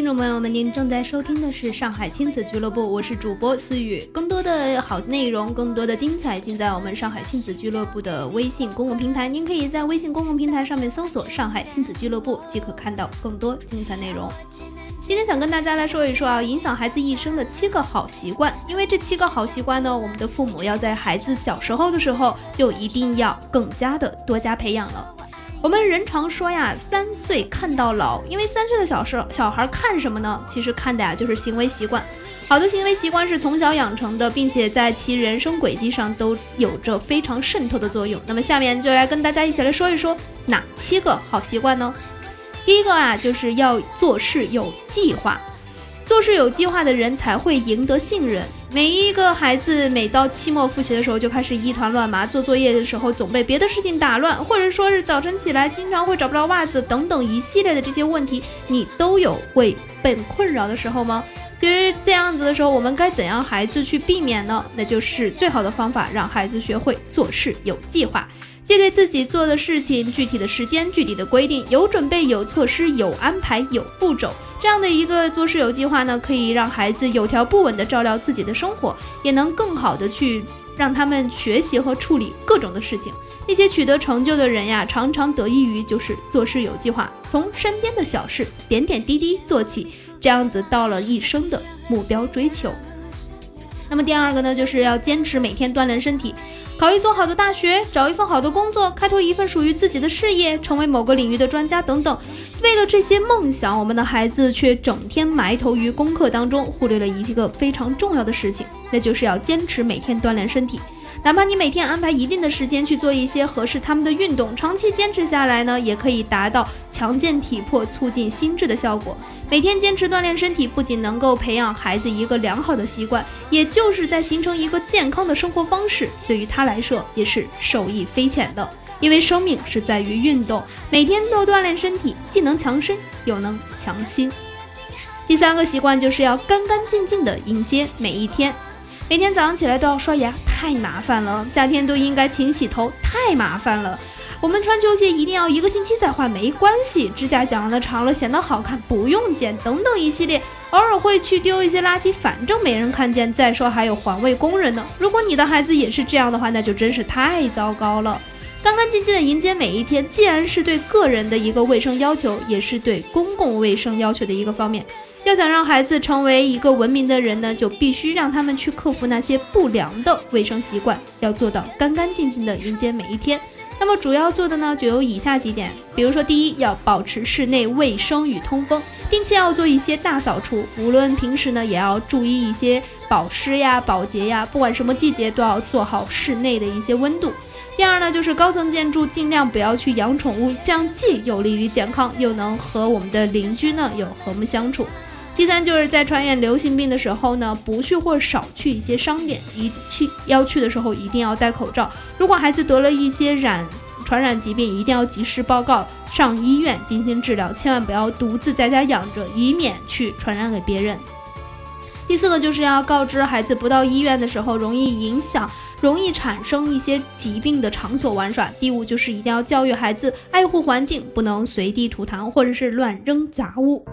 听众朋友们，您正在收听的是上海亲子俱乐部，我是主播思雨。更多的好内容，更多的精彩，尽在我们上海亲子俱乐部的微信公共平台。您可以在微信公共平台上面搜索“上海亲子俱乐部”，即可看到更多精彩内容。今天想跟大家来说一说啊，影响孩子一生的七个好习惯。因为这七个好习惯呢，我们的父母要在孩子小时候的时候就一定要更加的多加培养了。我们人常说呀，三岁看到老，因为三岁的小时小孩看什么呢？其实看的呀就是行为习惯。好的行为习惯是从小养成的，并且在其人生轨迹上都有着非常渗透的作用。那么下面就来跟大家一起来说一说哪七个好习惯呢？第一个啊，就是要做事有计划。做事有计划的人才会赢得信任。每一个孩子每到期末复习的时候就开始一团乱麻，做作业的时候总被别的事情打乱，或者说是早晨起来经常会找不到袜子等等一系列的这些问题，你都有会被困扰的时候吗？其实这样子的时候，我们该怎样孩子去避免呢？那就是最好的方法，让孩子学会做事有计划。借对自己做的事情具体的时间、具体的规定，有准备、有措施、有安排、有步骤，这样的一个做事有计划呢，可以让孩子有条不紊地照料自己的生活，也能更好的去让他们学习和处理各种的事情。那些取得成就的人呀，常常得益于就是做事有计划，从身边的小事点点滴滴做起，这样子到了一生的目标追求。那么第二个呢，就是要坚持每天锻炼身体。考一所好的大学，找一份好的工作，开拓一份属于自己的事业，成为某个领域的专家等等。为了这些梦想，我们的孩子却整天埋头于功课当中，忽略了一个非常重要的事情，那就是要坚持每天锻炼身体。哪怕你每天安排一定的时间去做一些合适他们的运动，长期坚持下来呢，也可以达到强健体魄、促进心智的效果。每天坚持锻炼身体，不仅能够培养孩子一个良好的习惯，也就是在形成一个健康的生活方式，对于他来说也是受益匪浅的。因为生命是在于运动，每天都锻炼身体，既能强身又能强心。第三个习惯就是要干干净净的迎接每一天。每天早上起来都要刷牙，太麻烦了。夏天都应该勤洗头，太麻烦了。我们穿球鞋一定要一个星期再换，没关系。指甲剪了长了显得好看，不用剪，等等一系列。偶尔会去丢一些垃圾，反正没人看见。再说还有环卫工人呢。如果你的孩子也是这样的话，那就真是太糟糕了。干干净净的迎接每一天，既然是对个人的一个卫生要求，也是对公共卫生要求的一个方面。要想让孩子成为一个文明的人呢，就必须让他们去克服那些不良的卫生习惯，要做到干干净净的迎接每一天。那么主要做的呢，就有以下几点，比如说，第一，要保持室内卫生与通风，定期要做一些大扫除，无论平时呢，也要注意一些保湿呀、保洁呀，不管什么季节都要做好室内的一些温度。第二呢，就是高层建筑尽量不要去养宠物，这样既有利于健康，又能和我们的邻居呢有和睦相处。第三，就是在传染流行病的时候呢，不去或少去一些商店，一去要去的时候一定要戴口罩。如果孩子得了一些染传染疾病，一定要及时报告上医院进行治疗，千万不要独自在家养着，以免去传染给别人。第四个就是要告知孩子，不到医院的时候容易影响、容易产生一些疾病的场所玩耍。第五就是一定要教育孩子爱护环境，不能随地吐痰或者是乱扔杂物。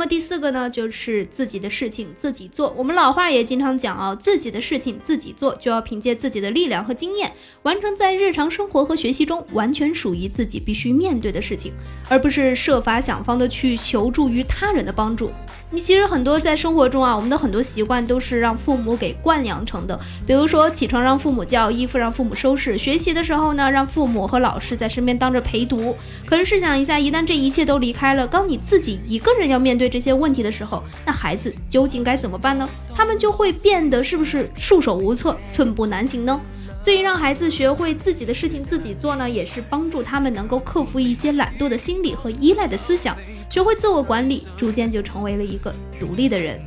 那么第四个呢，就是自己的事情自己做。我们老话也经常讲啊，自己的事情自己做，就要凭借自己的力量和经验，完成在日常生活和学习中完全属于自己必须面对的事情，而不是设法想方的去求助于他人的帮助。你其实很多在生活中啊，我们的很多习惯都是让父母给惯养成的。比如说起床让父母叫，衣服让父母收拾，学习的时候呢，让父母和老师在身边当着陪读。可是试想一下，一旦这一切都离开了，当你自己一个人要面对这些问题的时候，那孩子究竟该怎么办呢？他们就会变得是不是束手无策、寸步难行呢？所以让孩子学会自己的事情自己做呢，也是帮助他们能够克服一些懒惰的心理和依赖的思想。学会自我管理，逐渐就成为了一个独立的人。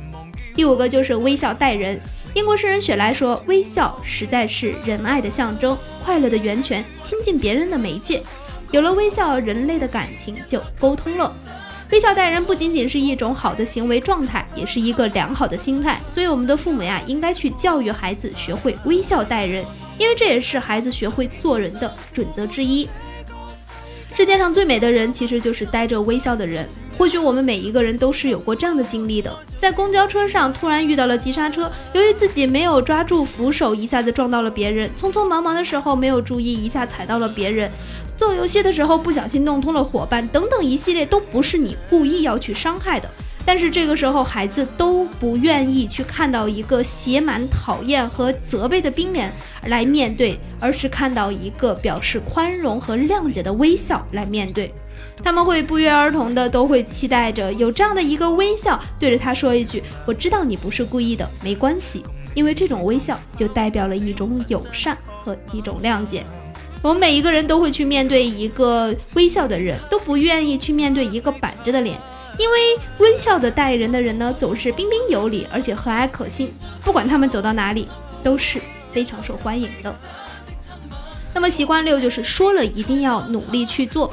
第五个就是微笑待人。英国诗人雪莱说：“微笑实在是仁爱的象征，快乐的源泉，亲近别人的媒介。有了微笑，人类的感情就沟通了。微笑待人不仅仅是一种好的行为状态，也是一个良好的心态。所以，我们的父母呀，应该去教育孩子学会微笑待人，因为这也是孩子学会做人的准则之一。”世界上最美的人，其实就是带着微笑的人。或许我们每一个人都是有过这样的经历的：在公交车上突然遇到了急刹车，由于自己没有抓住扶手，一下子撞到了别人；匆匆忙忙的时候没有注意，一下踩到了别人；做游戏的时候不小心弄通了伙伴，等等一系列都不是你故意要去伤害的。但是这个时候，孩子都不愿意去看到一个写满讨厌和责备的冰脸来面对，而是看到一个表示宽容和谅解的微笑来面对。他们会不约而同的都会期待着有这样的一个微笑，对着他说一句：“我知道你不是故意的，没关系。”因为这种微笑就代表了一种友善和一种谅解。我们每一个人都会去面对一个微笑的人，都不愿意去面对一个板着的脸。因为微笑的待人的人呢，总是彬彬有礼，而且和蔼可亲。不管他们走到哪里，都是非常受欢迎的。那么习惯六就是说了一定要努力去做。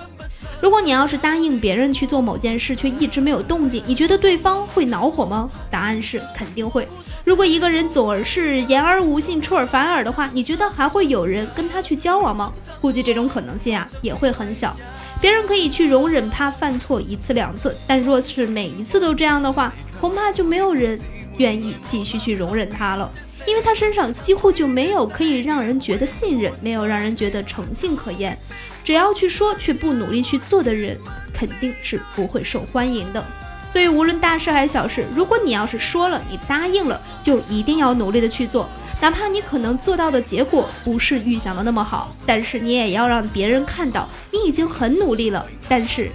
如果你要是答应别人去做某件事，却一直没有动静，你觉得对方会恼火吗？答案是肯定会。如果一个人总是言而无信、出尔反尔的话，你觉得还会有人跟他去交往吗？估计这种可能性啊也会很小。别人可以去容忍他犯错一次两次，但若是每一次都这样的话，恐怕就没有人愿意继续去容忍他了，因为他身上几乎就没有可以让人觉得信任，没有让人觉得诚信可言。只要去说却不努力去做的人，肯定是不会受欢迎的。所以无论大事还是小事，如果你要是说了，你答应了，就一定要努力的去做。哪怕你可能做到的结果不是预想的那么好，但是你也要让别人看到你已经很努力了。但是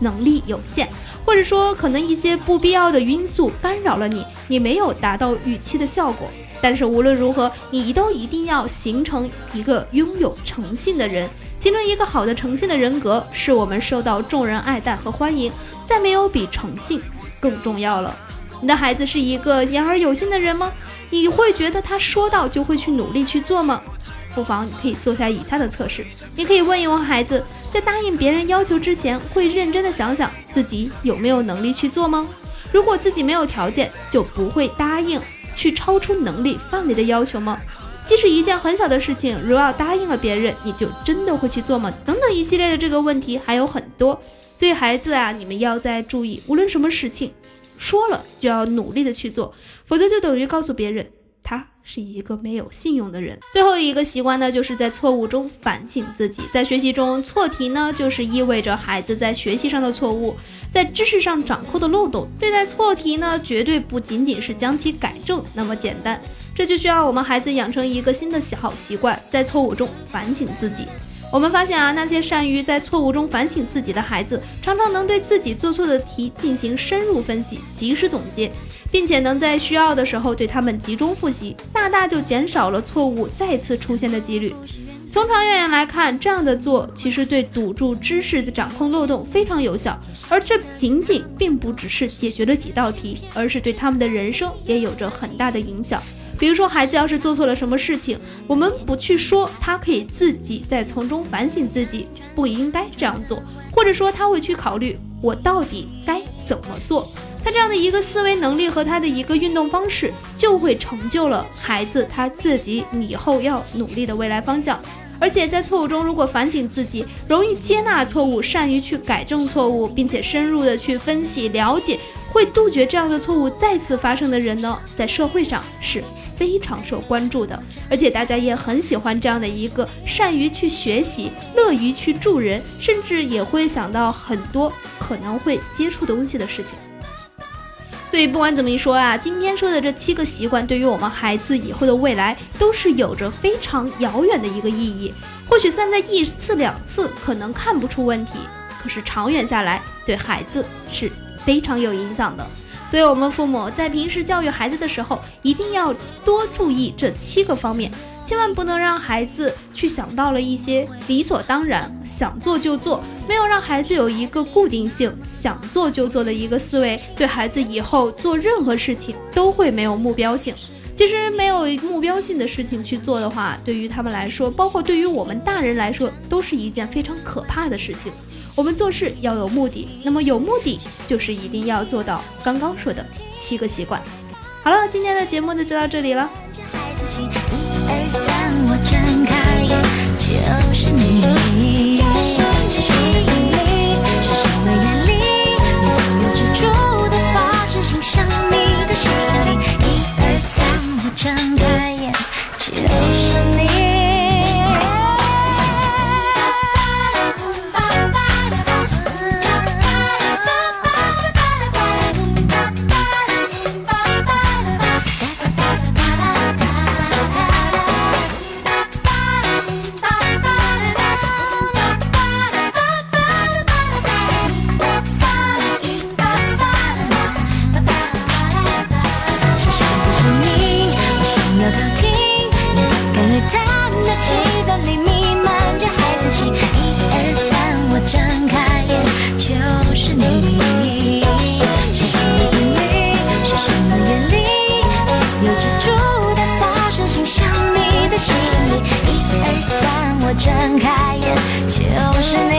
能力有限，或者说可能一些不必要的因素干扰了你，你没有达到预期的效果。但是无论如何，你都一定要形成一个拥有诚信的人，形成一个好的诚信的人格，是我们受到众人爱戴和欢迎。再没有比诚信更重要了。你的孩子是一个言而有信的人吗？你会觉得他说到就会去努力去做吗？不妨你可以做下以下的测试。你可以问一问孩子，在答应别人要求之前，会认真的想想自己有没有能力去做吗？如果自己没有条件，就不会答应去超出能力范围的要求吗？即使一件很小的事情，如要答应了别人，你就真的会去做吗？等等一系列的这个问题还有很多，所以孩子啊，你们要再注意，无论什么事情。说了就要努力的去做，否则就等于告诉别人他是一个没有信用的人。最后一个习惯呢，就是在错误中反省自己。在学习中错题呢，就是意味着孩子在学习上的错误，在知识上掌控的漏洞。对待错题呢，绝对不仅仅是将其改正那么简单，这就需要我们孩子养成一个新的好习惯，在错误中反省自己。我们发现啊，那些善于在错误中反省自己的孩子，常常能对自己做错的题进行深入分析、及时总结，并且能在需要的时候对他们集中复习，大大就减少了错误再次出现的几率。从长远来看，这样的做其实对堵住知识的掌控漏洞非常有效，而这仅仅并不只是解决了几道题，而是对他们的人生也有着很大的影响。比如说，孩子要是做错了什么事情，我们不去说，他可以自己在从中反省自己不应该这样做，或者说他会去考虑我到底该怎么做。他这样的一个思维能力和他的一个运动方式，就会成就了孩子他自己以后要努力的未来方向。而且在错误中，如果反省自己，容易接纳错误，善于去改正错误，并且深入的去分析了解，会杜绝这样的错误再次发生的人呢，在社会上是。非常受关注的，而且大家也很喜欢这样的一个善于去学习、乐于去助人，甚至也会想到很多可能会接触东西的事情。所以不管怎么一说啊，今天说的这七个习惯，对于我们孩子以后的未来都是有着非常遥远的一个意义。或许散在一次两次可能看不出问题，可是长远下来对孩子是非常有影响的。所以，我们父母在平时教育孩子的时候，一定要多注意这七个方面，千万不能让孩子去想到了一些理所当然、想做就做，没有让孩子有一个固定性、想做就做的一个思维，对孩子以后做任何事情都会没有目标性。其实，没有目标性的事情去做的话，对于他们来说，包括对于我们大人来说，都是一件非常可怕的事情。我们做事要有目的，那么有目的就是一定要做到刚刚说的七个习惯。好了，今天的节目就到这里了。就是你。一蜘蛛的发射性向你的吸引，一二三，我睁开眼就是你。